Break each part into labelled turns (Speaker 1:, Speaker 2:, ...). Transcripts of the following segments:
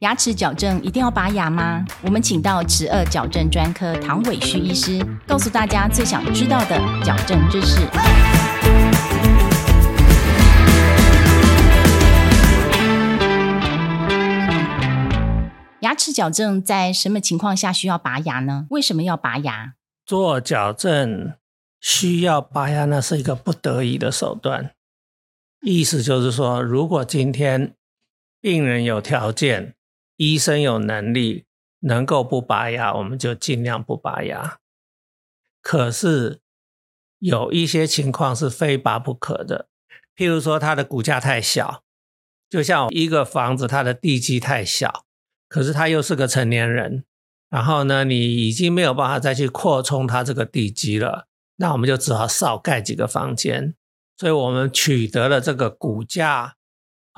Speaker 1: 牙齿矫正一定要拔牙吗？我们请到齿颚矫正专科唐伟旭医师，告诉大家最想知道的矫正知识。牙齿矫正在什么情况下需要拔牙呢？为什么要拔牙？
Speaker 2: 做矫正需要拔牙，那是一个不得已的手段。意思就是说，如果今天病人有条件，医生有能力能够不拔牙，我们就尽量不拔牙。可是有一些情况是非拔不可的，譬如说他的骨架太小，就像一个房子，它的地基太小，可是他又是个成年人，然后呢，你已经没有办法再去扩充他这个地基了，那我们就只好少盖几个房间。所以我们取得了这个骨架。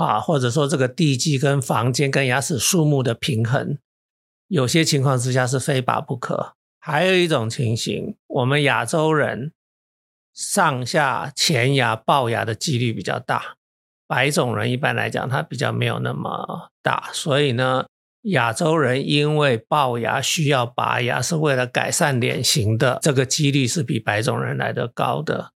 Speaker 2: 啊，或者说这个地基跟房间跟牙齿数目的平衡，有些情况之下是非拔不可。还有一种情形，我们亚洲人上下前牙龅牙的几率比较大，白种人一般来讲他比较没有那么大。所以呢，亚洲人因为龅牙需要拔牙，是为了改善脸型的这个几率是比白种人来的高的。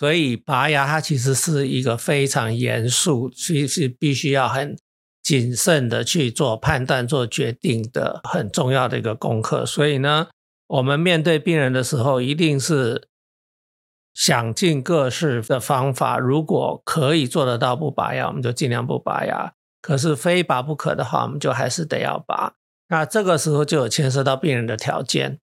Speaker 2: 所以拔牙它其实是一个非常严肃，其实必须要很谨慎的去做判断、做决定的很重要的一个功课。所以呢，我们面对病人的时候，一定是想尽各式的方法。如果可以做得到不拔牙，我们就尽量不拔牙；可是非拔不可的话，我们就还是得要拔。那这个时候就有牵涉到病人的条件，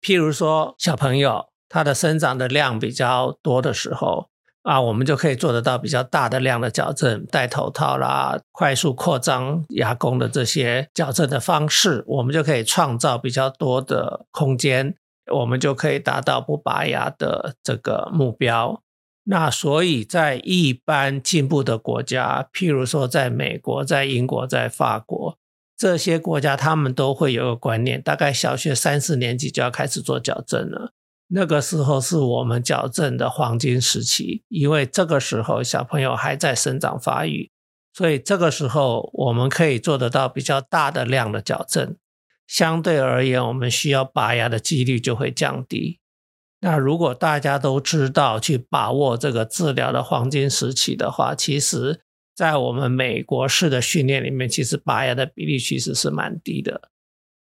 Speaker 2: 譬如说小朋友。它的生长的量比较多的时候啊，我们就可以做得到比较大的量的矫正，戴头套啦，快速扩张牙弓的这些矫正的方式，我们就可以创造比较多的空间，我们就可以达到不拔牙的这个目标。那所以在一般进步的国家，譬如说在美国、在英国、在法国这些国家，他们都会有个观念，大概小学三四年级就要开始做矫正了。那个时候是我们矫正的黄金时期，因为这个时候小朋友还在生长发育，所以这个时候我们可以做得到比较大的量的矫正，相对而言，我们需要拔牙的几率就会降低。那如果大家都知道去把握这个治疗的黄金时期的话，其实，在我们美国式的训练里面，其实拔牙的比例其实是蛮低的。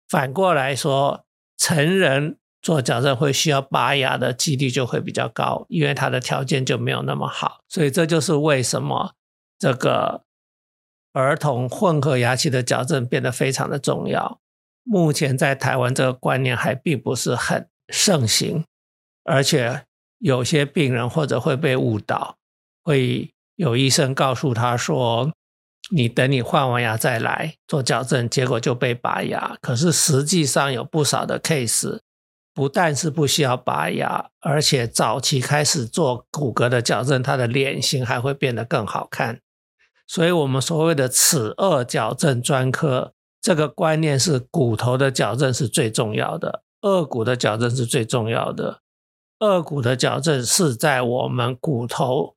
Speaker 2: 反过来说，成人。做矫正会需要拔牙的几率就会比较高，因为他的条件就没有那么好，所以这就是为什么这个儿童混合牙期的矫正变得非常的重要。目前在台湾这个观念还并不是很盛行，而且有些病人或者会被误导，会有医生告诉他说：“你等你换完牙再来做矫正”，结果就被拔牙。可是实际上有不少的 case。不但是不需要拔牙，而且早期开始做骨骼的矫正，他的脸型还会变得更好看。所以，我们所谓的齿颚矫正专科，这个观念是骨头的矫正是最重要的，颚骨的矫正是最重要的。颚骨的矫正是在我们骨头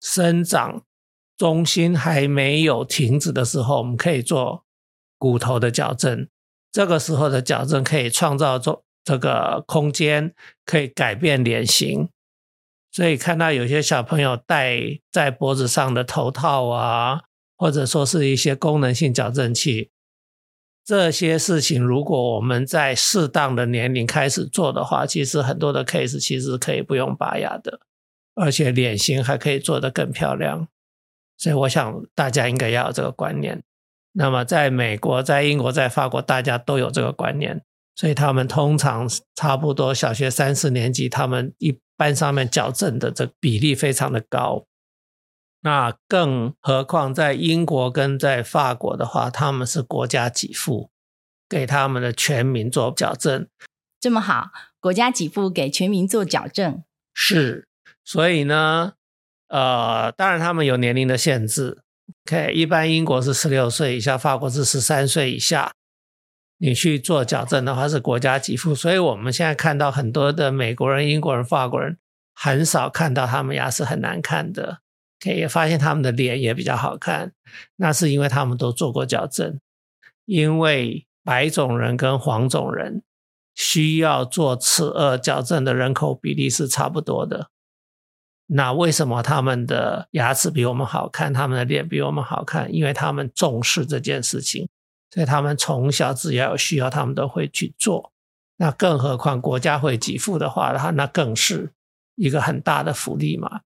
Speaker 2: 生长中心还没有停止的时候，我们可以做骨头的矫正。这个时候的矫正可以创造出。这个空间可以改变脸型，所以看到有些小朋友戴在脖子上的头套啊，或者说是一些功能性矫正器，这些事情如果我们在适当的年龄开始做的话，其实很多的 case 其实可以不用拔牙的，而且脸型还可以做得更漂亮。所以我想大家应该要有这个观念。那么在美国、在英国、在法国，大家都有这个观念。所以他们通常差不多小学三四年级，他们一班上面矫正的这比例非常的高。那更何况在英国跟在法国的话，他们是国家给付给他们的全民做矫正，
Speaker 1: 这么好，国家给付给全民做矫正
Speaker 2: 是。所以呢，呃，当然他们有年龄的限制。OK，一般英国是十六岁以下，法国是十三岁以下。你去做矫正的话是国家给付，所以我们现在看到很多的美国人、英国人、法国人，很少看到他们牙齿很难看的，可以发现他们的脸也比较好看，那是因为他们都做过矫正。因为白种人跟黄种人需要做齿颚矫正的人口比例是差不多的。那为什么他们的牙齿比我们好看，他们的脸比我们好看？因为他们重视这件事情，所以他们从小只要有需要，他们都会去做。那更何况国家会给付的话，那那更是一个很大的福利嘛。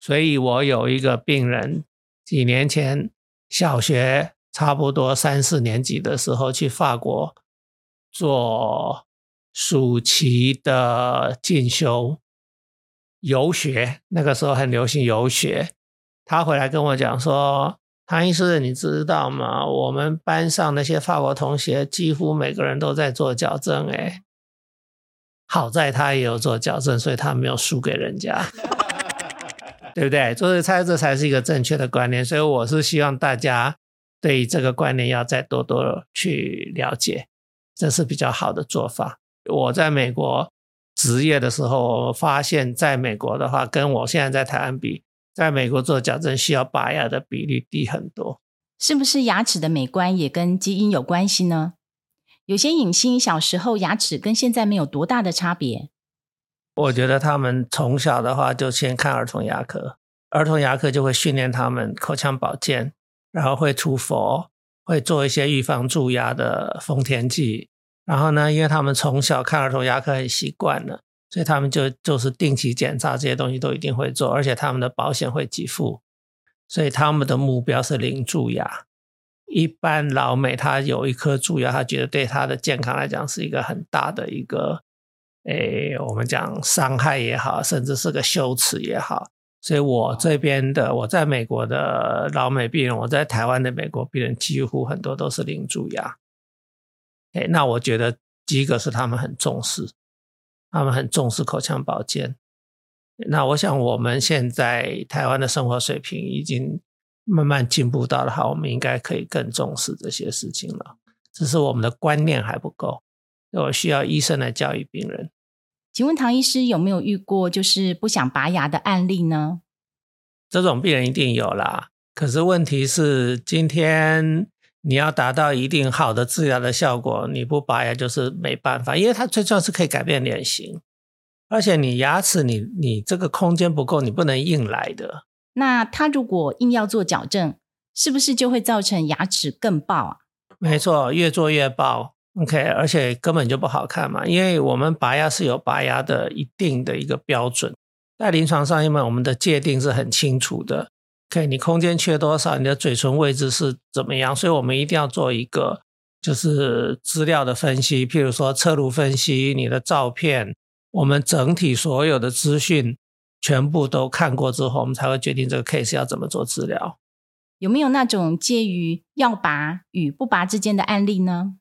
Speaker 2: 所以我有一个病人，几年前小学差不多三四年级的时候去法国做暑期的进修。游学那个时候很流行游学，他回来跟我讲说：“唐医师，你知道吗？我们班上那些法国同学几乎每个人都在做矫正，哎，好在他也有做矫正，所以他没有输给人家，对不对？所以猜这才是一个正确的观念。所以我是希望大家对这个观念要再多多去了解，这是比较好的做法。我在美国。”职业的时候，发现在美国的话，跟我现在在台湾比，在美国做矫正需要拔牙的比例低很多。
Speaker 1: 是不是牙齿的美观也跟基因有关系呢？有些影星小时候牙齿跟现在没有多大的差别。
Speaker 2: 我觉得他们从小的话就先看儿童牙科，儿童牙科就会训练他们口腔保健，然后会涂氟，会做一些预防蛀牙的丰田剂。然后呢，因为他们从小看儿童牙科很习惯了，所以他们就就是定期检查这些东西都一定会做，而且他们的保险会给付，所以他们的目标是零蛀牙。一般老美他有一颗蛀牙，他觉得对他的健康来讲是一个很大的一个，诶，我们讲伤害也好，甚至是个羞耻也好。所以我这边的我在美国的老美病人，我在台湾的美国病人，几乎很多都是零蛀牙。哎，那我觉得第一个是他们很重视，他们很重视口腔保健。那我想我们现在台湾的生活水平已经慢慢进步到了，好，我们应该可以更重视这些事情了。只是我们的观念还不够，我需要医生来教育病人。
Speaker 1: 请问唐医师有没有遇过就是不想拔牙的案例呢？
Speaker 2: 这种病人一定有啦，可是问题是今天。你要达到一定好的治疗的效果，你不拔牙就是没办法，因为它最重要是可以改变脸型，而且你牙齿你你这个空间不够，你不能硬来的。
Speaker 1: 那他如果硬要做矫正，是不是就会造成牙齿更爆啊？
Speaker 2: 没错，越做越爆，OK，而且根本就不好看嘛，因为我们拔牙是有拔牙的一定的一个标准，在临床上因为我们的界定是很清楚的。OK，你空间缺多少？你的嘴唇位置是怎么样？所以我们一定要做一个就是资料的分析，譬如说侧颅分析，你的照片，我们整体所有的资讯全部都看过之后，我们才会决定这个 case 要怎么做治疗。
Speaker 1: 有没有那种介于要拔与不拔之间的案例呢？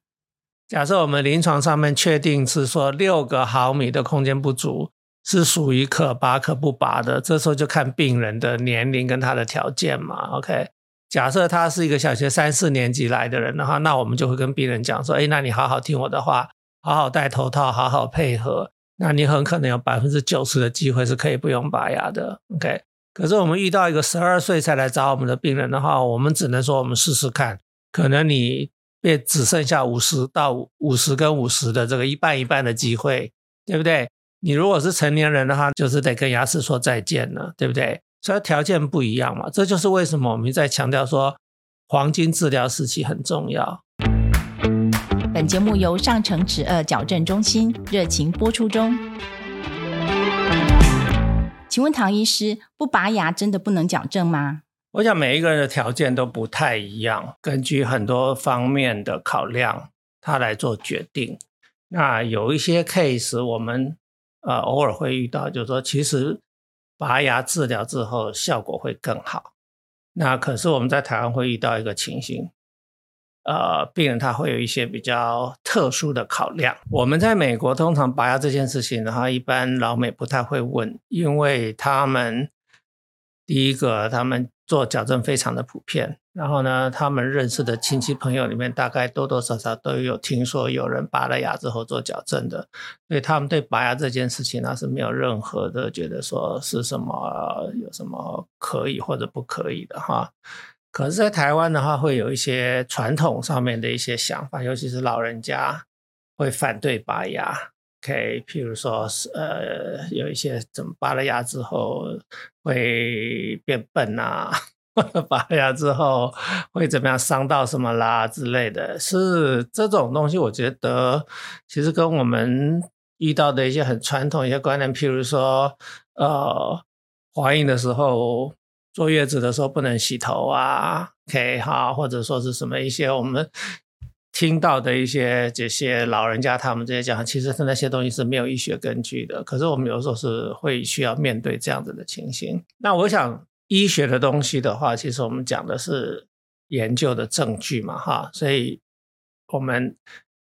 Speaker 2: 假设我们临床上面确定是说六个毫米的空间不足。是属于可拔可不拔的，这时候就看病人的年龄跟他的条件嘛。OK，假设他是一个小学三四年级来的人的话，那我们就会跟病人讲说：，哎，那你好好听我的话，好好戴头套，好好配合，那你很可能有百分之九十的机会是可以不用拔牙的。OK，可是我们遇到一个十二岁才来找我们的病人的话，我们只能说我们试试看，可能你变只剩下五十到五十跟五十的这个一半一半的机会，对不对？你如果是成年人的话，就是得跟牙齿说再见了，对不对？所以条件不一样嘛，这就是为什么我们在强调说黄金治疗时期很重要。
Speaker 1: 本节目由上城齿颚矫正中心热情播出中。请问唐医师，不拔牙真的不能矫正吗？
Speaker 2: 我想每一个人的条件都不太一样，根据很多方面的考量，他来做决定。那有一些 case 我们。呃，偶尔会遇到，就是说，其实拔牙治疗之后效果会更好。那可是我们在台湾会遇到一个情形，呃，病人他会有一些比较特殊的考量。我们在美国通常拔牙这件事情然后，一般老美不太会问，因为他们第一个他们。做矫正非常的普遍，然后呢，他们认识的亲戚朋友里面，大概多多少少都有听说有人拔了牙之后做矫正的，所以他们对拔牙这件事情呢是没有任何的觉得说是什么有什么可以或者不可以的哈。可是，在台湾的话，会有一些传统上面的一些想法，尤其是老人家会反对拔牙。OK，譬如说是，呃，有一些怎么拔了牙之后会变笨啊，拔了牙之后会怎么样伤到什么啦之类的，是这种东西。我觉得其实跟我们遇到的一些很传统一些观念，譬如说，呃，怀孕的时候。坐月子的时候不能洗头啊，OK 哈，或者说是什么一些我们听到的一些这些老人家他们这些讲，其实是那些东西是没有医学根据的。可是我们有时候是会需要面对这样子的情形。那我想医学的东西的话，其实我们讲的是研究的证据嘛，哈，所以我们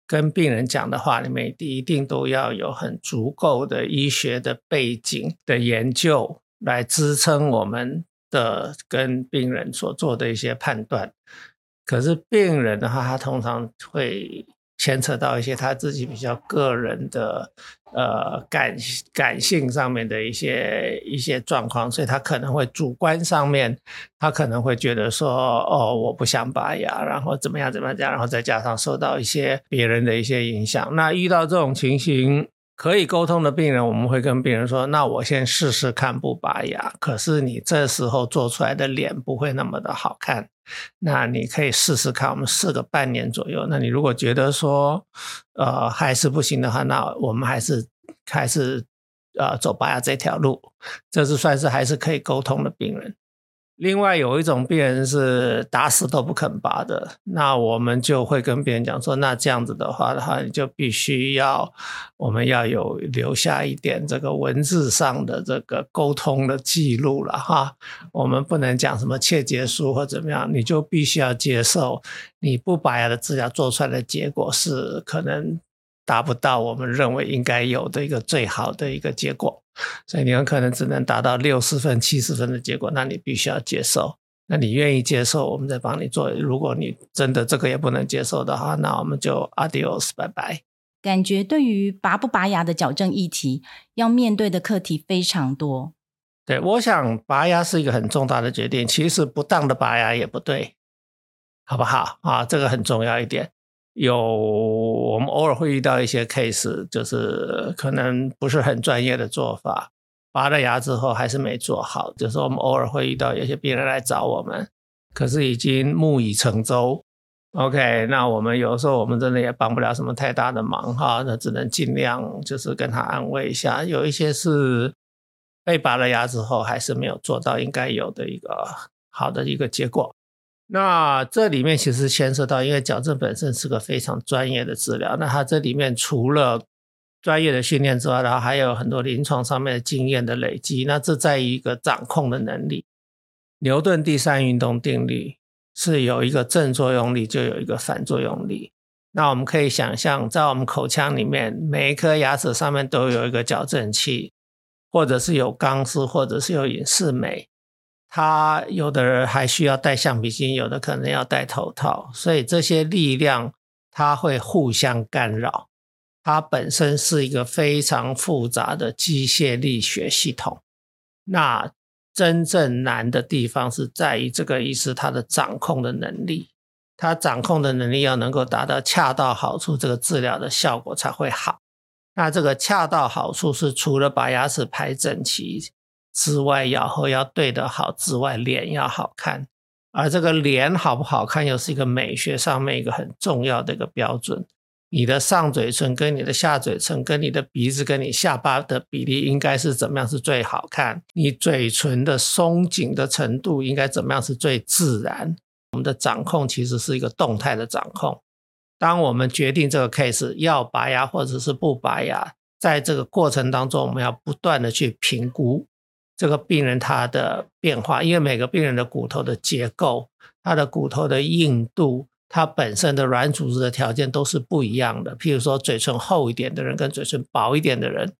Speaker 2: 跟病人讲的话里面，一定都要有很足够的医学的背景的研究来支撑我们。的跟病人所做的一些判断，可是病人的话，他通常会牵扯到一些他自己比较个人的呃感感性上面的一些一些状况，所以他可能会主观上面，他可能会觉得说，哦，我不想拔牙，然后怎么样怎么样，然后再加上受到一些别人的一些影响，那遇到这种情形。可以沟通的病人，我们会跟病人说：“那我先试试看不拔牙，可是你这时候做出来的脸不会那么的好看。那你可以试试看，我们试个半年左右。那你如果觉得说，呃，还是不行的话，那我们还是还是呃走拔牙这条路。这是算是还是可以沟通的病人。”另外有一种病人是打死都不肯拔的，那我们就会跟别人讲说，那这样子的话的话，你就必须要我们要有留下一点这个文字上的这个沟通的记录了哈。我们不能讲什么切结书或怎么样，你就必须要接受你不拔牙的治疗做出来的结果是可能达不到我们认为应该有的一个最好的一个结果。所以你很可能只能达到六十分、七十分的结果，那你必须要接受。那你愿意接受，我们再帮你做。如果你真的这个也不能接受的话，那我们就 adios，拜拜。
Speaker 1: 感觉对于拔不拔牙的矫正议题，要面对的课题非常多。
Speaker 2: 对，我想拔牙是一个很重大的决定，其实不当的拔牙也不对，好不好啊？这个很重要一点。有我们偶尔会遇到一些 case，就是可能不是很专业的做法，拔了牙之后还是没做好。就是我们偶尔会遇到有些病人来找我们，可是已经木已成舟。OK，那我们有时候我们真的也帮不了什么太大的忙哈，那只能尽量就是跟他安慰一下。有一些是被拔了牙之后还是没有做到应该有的一个好的一个结果。那这里面其实牵涉到，因为矫正本身是个非常专业的治疗，那它这里面除了专业的训练之外，然后还有很多临床上面的经验的累积。那这在于一个掌控的能力。牛顿第三运动定律是有一个正作用力，就有一个反作用力。那我们可以想象，在我们口腔里面，每一颗牙齿上面都有一个矫正器，或者是有钢丝，或者是有隐适美。他有的人还需要戴橡皮筋，有的可能要戴头套，所以这些力量它会互相干扰。它本身是一个非常复杂的机械力学系统。那真正难的地方是在于这个医师他的掌控的能力，他掌控的能力要能够达到恰到好处，这个治疗的效果才会好。那这个恰到好处是除了把牙齿排整齐。之外，咬合要对得好之外，脸要好看，而这个脸好不好看，又是一个美学上面一个很重要的一个标准。你的上嘴唇跟你的下嘴唇，跟你的鼻子跟你下巴的比例应该是怎么样是最好看？你嘴唇的松紧的程度应该怎么样是最自然？我们的掌控其实是一个动态的掌控。当我们决定这个 case 要拔牙或者是不拔牙，在这个过程当中，我们要不断的去评估。这个病人他的变化，因为每个病人的骨头的结构、他的骨头的硬度、他本身的软组织的条件都是不一样的。譬如说，嘴唇厚一点的人跟嘴唇薄一点的人，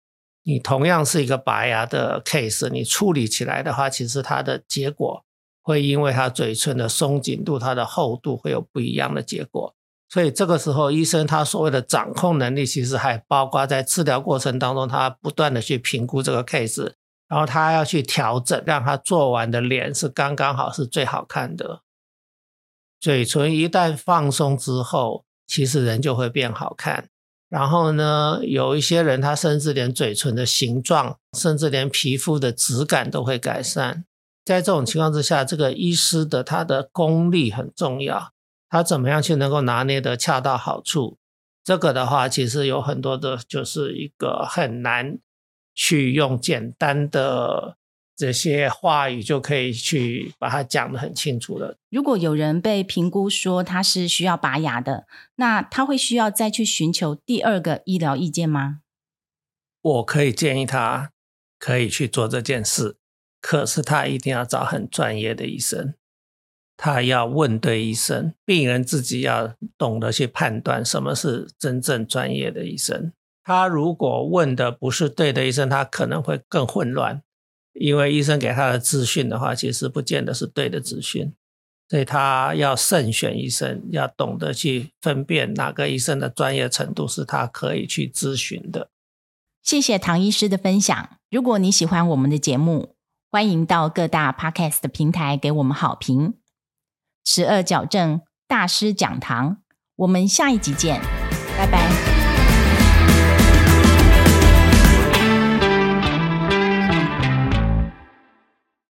Speaker 2: 你同样是一个拔牙的 case，你处理起来的话，其实它的结果会因为他嘴唇的松紧度、它的厚度会有不一样的结果。所以这个时候，医生他所谓的掌控能力，其实还包括在治疗过程当中，他不断的去评估这个 case。然后他要去调整，让他做完的脸是刚刚好，是最好看的。嘴唇一旦放松之后，其实人就会变好看。然后呢，有一些人他甚至连嘴唇的形状，甚至连皮肤的质感都会改善。在这种情况之下，这个医师的他的功力很重要，他怎么样去能够拿捏的恰到好处？这个的话，其实有很多的，就是一个很难去用简单的。这些话语就可以去把它讲得很清楚了。
Speaker 1: 如果有人被评估说他是需要拔牙的，那他会需要再去寻求第二个医疗意见吗？
Speaker 2: 我可以建议他可以去做这件事，可是他一定要找很专业的医生，他要问对医生，病人自己要懂得去判断什么是真正专业的医生。他如果问的不是对的医生，他可能会更混乱。因为医生给他的资讯的话，其实不见得是对的资讯，所以他要慎选医生，要懂得去分辨哪个医生的专业程度是他可以去咨询的。
Speaker 1: 谢谢唐医师的分享。如果你喜欢我们的节目，欢迎到各大 Podcast 的平台给我们好评。十二矫正大师讲堂，我们下一集见，拜拜。